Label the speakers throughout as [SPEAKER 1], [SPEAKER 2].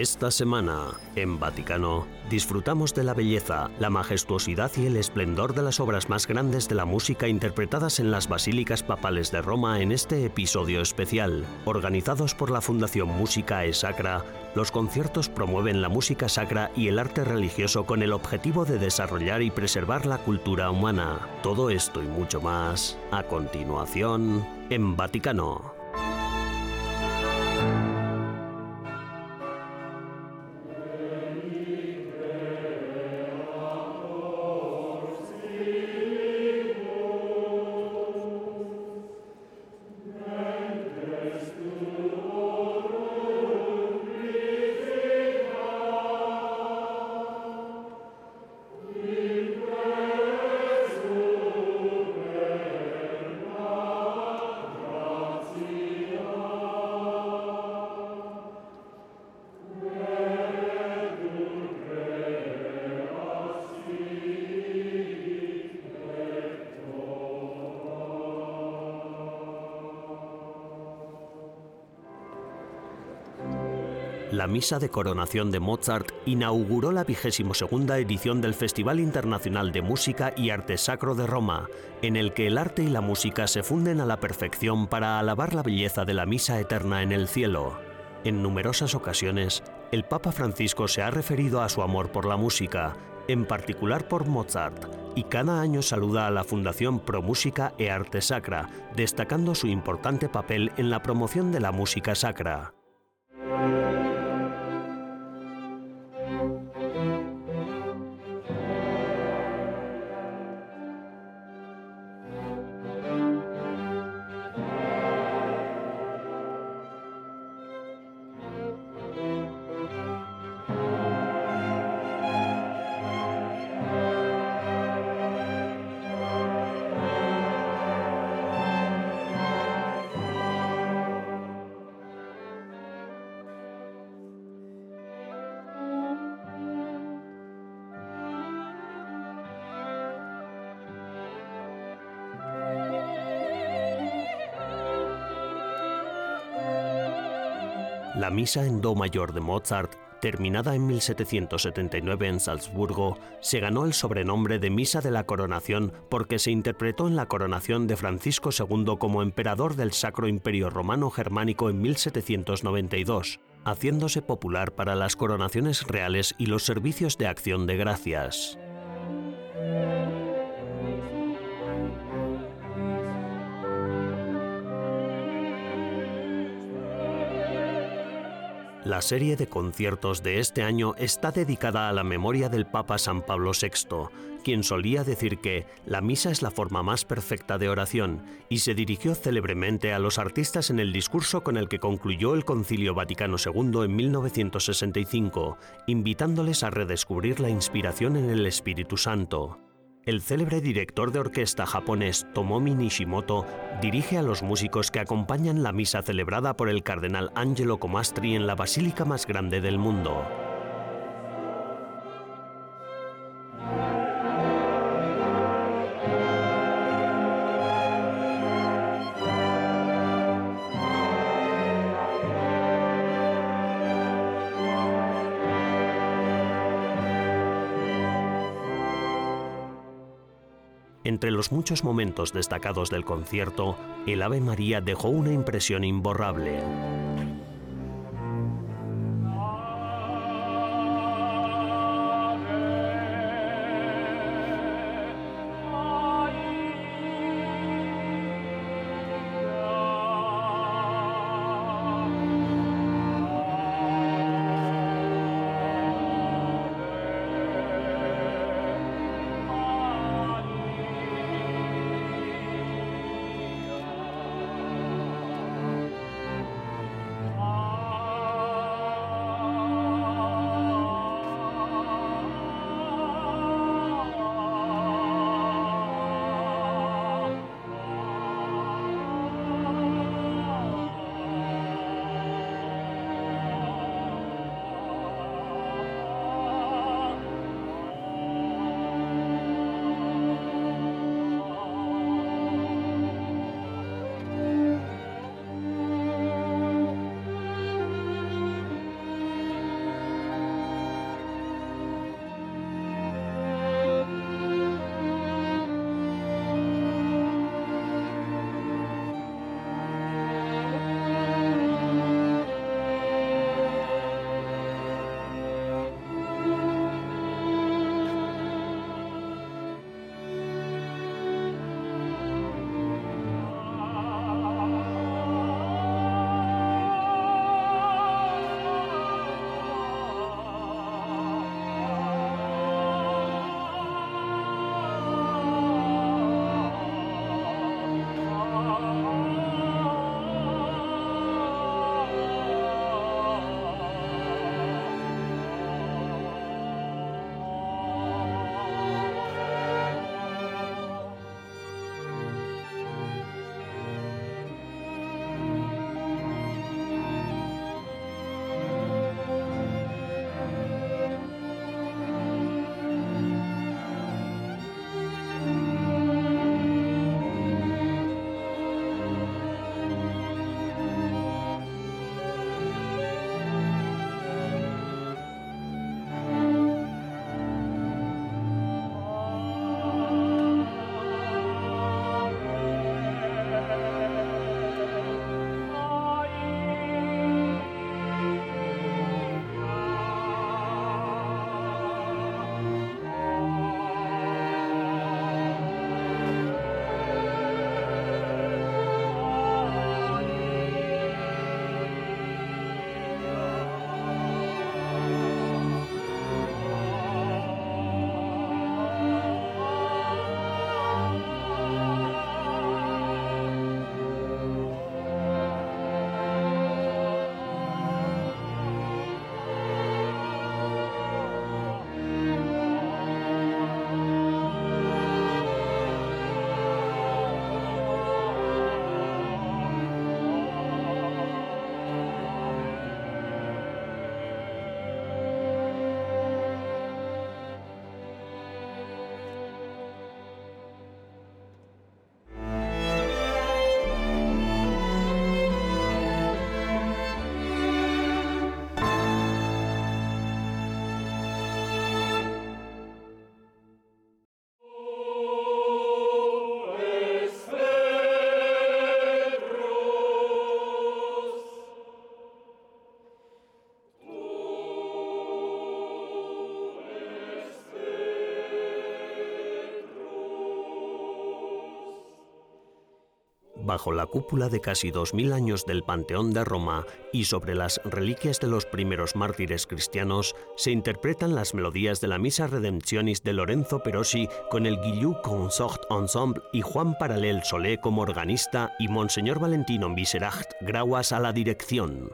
[SPEAKER 1] Esta semana, en Vaticano, disfrutamos de la belleza, la majestuosidad y el esplendor de las obras más grandes de la música interpretadas en las basílicas papales de Roma en este episodio especial. Organizados por la Fundación Música e Sacra, los conciertos promueven la música sacra y el arte religioso con el objetivo de desarrollar y preservar la cultura humana. Todo esto y mucho más, a continuación, en Vaticano. La misa de coronación de Mozart inauguró la vigésimo segunda edición del Festival Internacional de Música y Arte Sacro de Roma, en el que el arte y la música se funden a la perfección para alabar la belleza de la misa eterna en el cielo. En numerosas ocasiones, el Papa Francisco se ha referido a su amor por la música, en particular por Mozart, y cada año saluda a la Fundación Pro Música e Arte Sacra, destacando su importante papel en la promoción de la música sacra. La misa en Do mayor de Mozart, terminada en 1779 en Salzburgo, se ganó el sobrenombre de Misa de la Coronación porque se interpretó en la coronación de Francisco II como emperador del Sacro Imperio Romano Germánico en 1792, haciéndose popular para las coronaciones reales y los servicios de acción de gracias. La serie de conciertos de este año está dedicada a la memoria del Papa San Pablo VI, quien solía decir que la misa es la forma más perfecta de oración, y se dirigió célebremente a los artistas en el discurso con el que concluyó el Concilio Vaticano II en 1965, invitándoles a redescubrir la inspiración en el Espíritu Santo. El célebre director de orquesta japonés Tomomi Nishimoto dirige a los músicos que acompañan la misa celebrada por el cardenal Angelo Comastri en la basílica más grande del mundo. Muchos momentos destacados del concierto, el Ave María dejó una impresión imborrable. Bajo la cúpula de casi 2.000 años del Panteón de Roma y sobre las reliquias de los primeros mártires cristianos, se interpretan las melodías de la Misa Redemptionis de Lorenzo Perosi con el Guillou Consort Ensemble y Juan Paralel Solé como organista y Monseñor Valentino Viseracht Grauas a la dirección.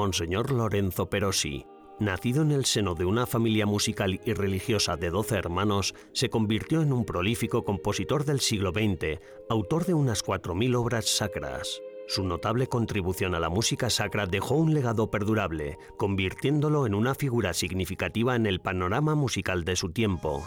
[SPEAKER 1] Monseñor Lorenzo Perosi, nacido en el seno de una familia musical y religiosa de 12 hermanos, se convirtió en un prolífico compositor del siglo XX, autor de unas 4.000 obras sacras. Su notable contribución a la música sacra dejó un legado perdurable, convirtiéndolo en una figura significativa en el panorama musical de su tiempo.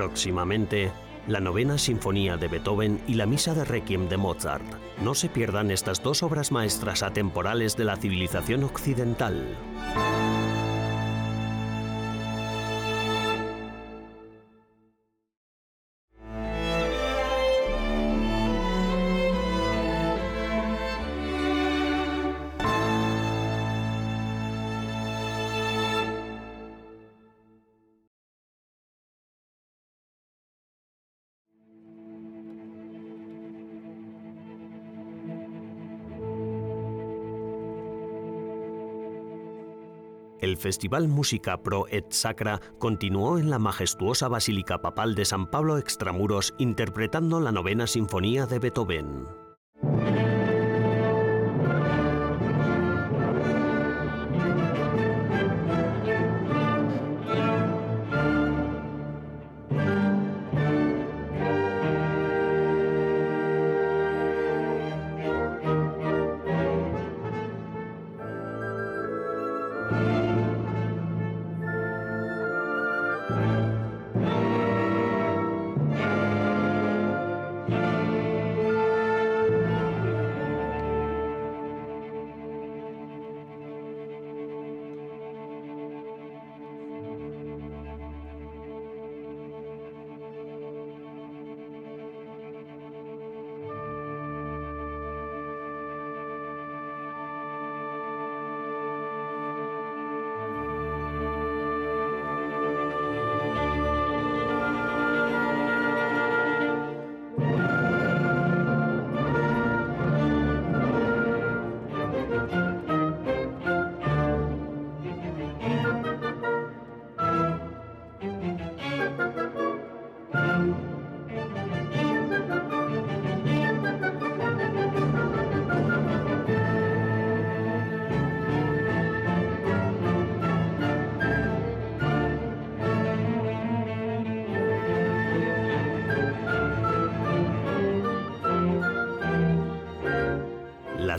[SPEAKER 1] Próximamente, la novena sinfonía de Beethoven y la misa de Requiem de Mozart. No se pierdan estas dos obras maestras atemporales de la civilización occidental. Festival Música Pro et Sacra continuó en la majestuosa Basílica Papal de San Pablo Extramuros interpretando la novena sinfonía de Beethoven.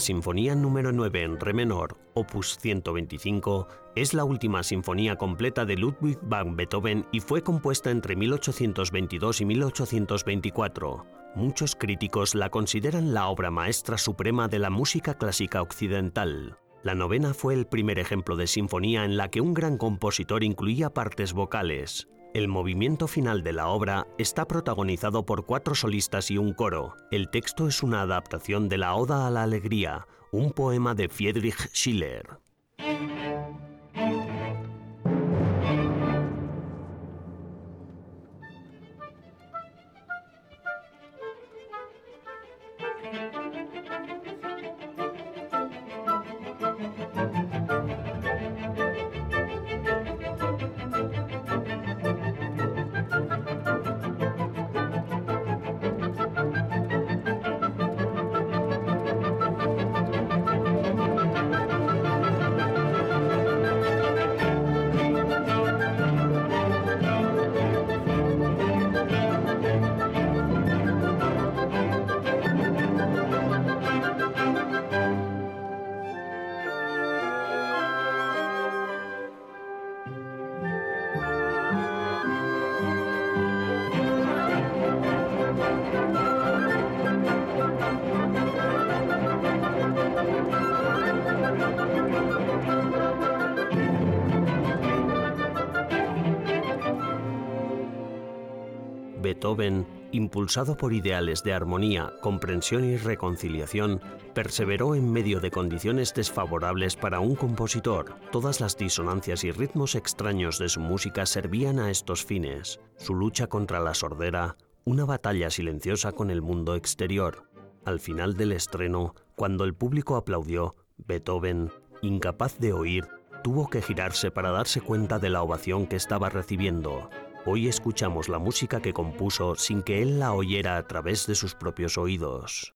[SPEAKER 1] Sinfonía número 9 en Re menor, opus 125, es la última sinfonía completa de Ludwig van Beethoven y fue compuesta entre 1822 y 1824. Muchos críticos la consideran la obra maestra suprema de la música clásica occidental. La novena fue el primer ejemplo de sinfonía en la que un gran compositor incluía partes vocales. El movimiento final de la obra está protagonizado por cuatro solistas y un coro. El texto es una adaptación de la Oda a la Alegría, un poema de Friedrich Schiller. Beethoven, impulsado por ideales de armonía, comprensión y reconciliación, perseveró en medio de condiciones desfavorables para un compositor. Todas las disonancias y ritmos extraños de su música servían a estos fines. Su lucha contra la sordera, una batalla silenciosa con el mundo exterior. Al final del estreno, cuando el público aplaudió, Beethoven, incapaz de oír, tuvo que girarse para darse cuenta de la ovación que estaba recibiendo. Hoy escuchamos la música que compuso sin que él la oyera a través de sus propios oídos.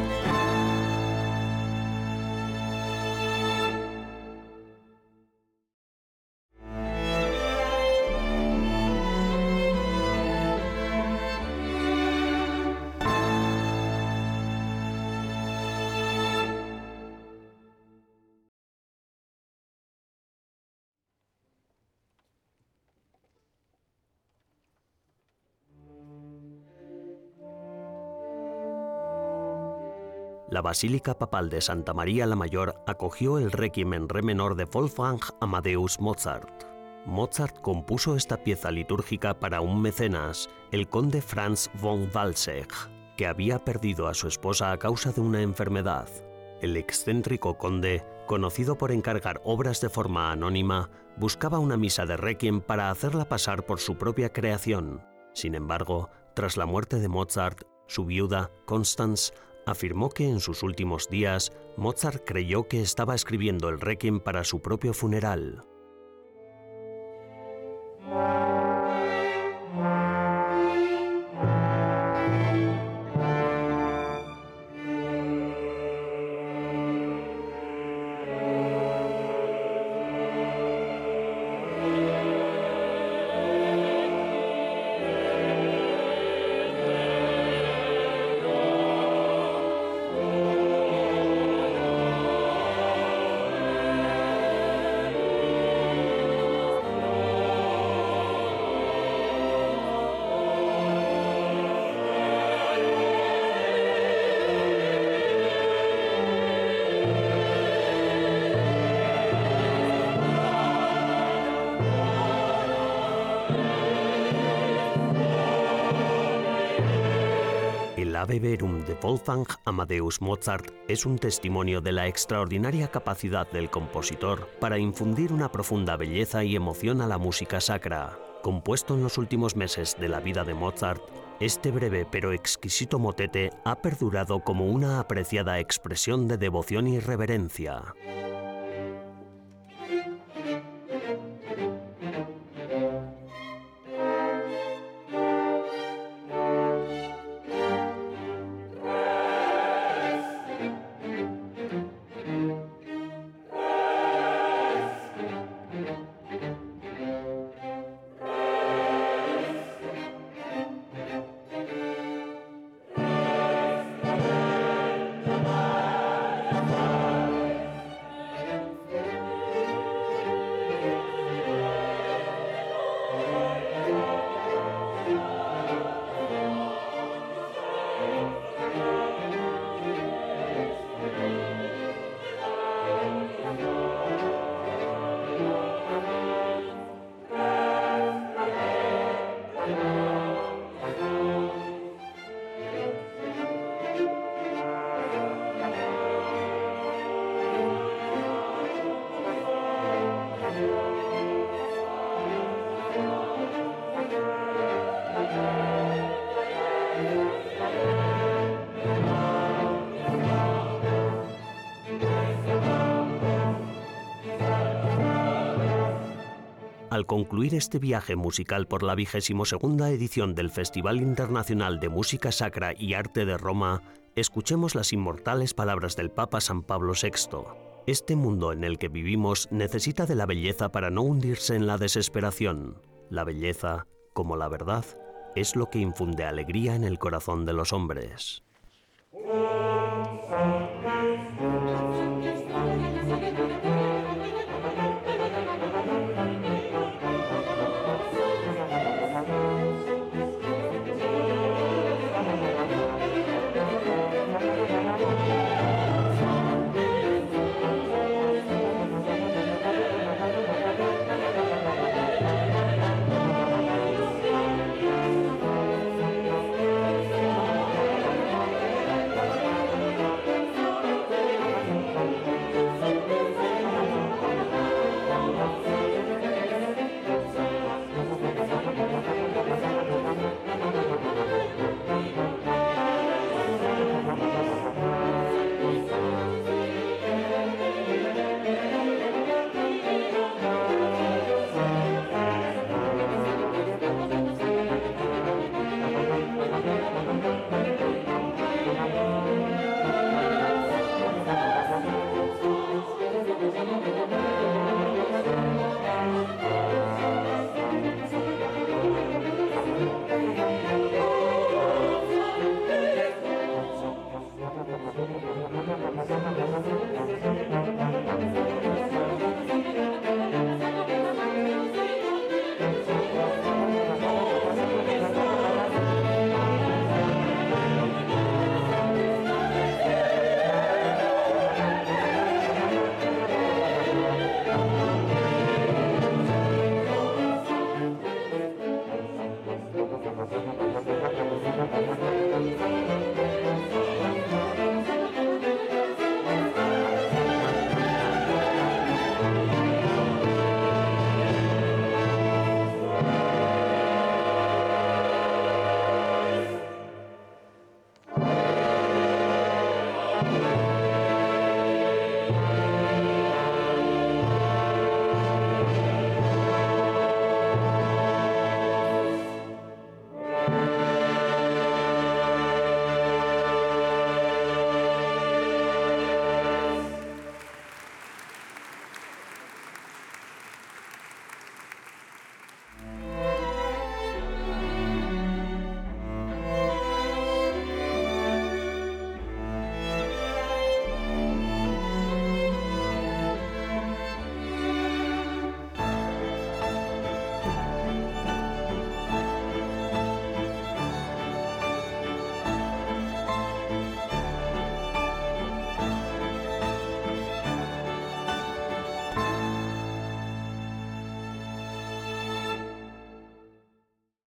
[SPEAKER 1] La Basílica Papal de Santa María la Mayor acogió el Requiem en re menor de Wolfgang Amadeus Mozart. Mozart compuso esta pieza litúrgica para un mecenas, el conde Franz von Walsegg, que había perdido a su esposa a causa de una enfermedad. El excéntrico conde, conocido por encargar obras de forma anónima, buscaba una misa de Requiem para hacerla pasar por su propia creación. Sin embargo, tras la muerte de Mozart, su viuda, Constance, afirmó que en sus últimos días Mozart creyó que estaba escribiendo el requiem para su propio funeral. Ave Verum de Wolfgang Amadeus Mozart es un testimonio de la extraordinaria capacidad del compositor para infundir una profunda belleza y emoción a la música sacra. Compuesto en los últimos meses de la vida de Mozart, este breve pero exquisito motete ha perdurado como una apreciada expresión de devoción y reverencia. Al concluir este viaje musical por la vigésimo segunda edición del Festival Internacional de Música Sacra y Arte de Roma, escuchemos las inmortales palabras del Papa San Pablo VI. Este mundo en el que vivimos necesita de la belleza para no hundirse en la desesperación. La belleza, como la verdad, es lo que infunde alegría en el corazón de los hombres.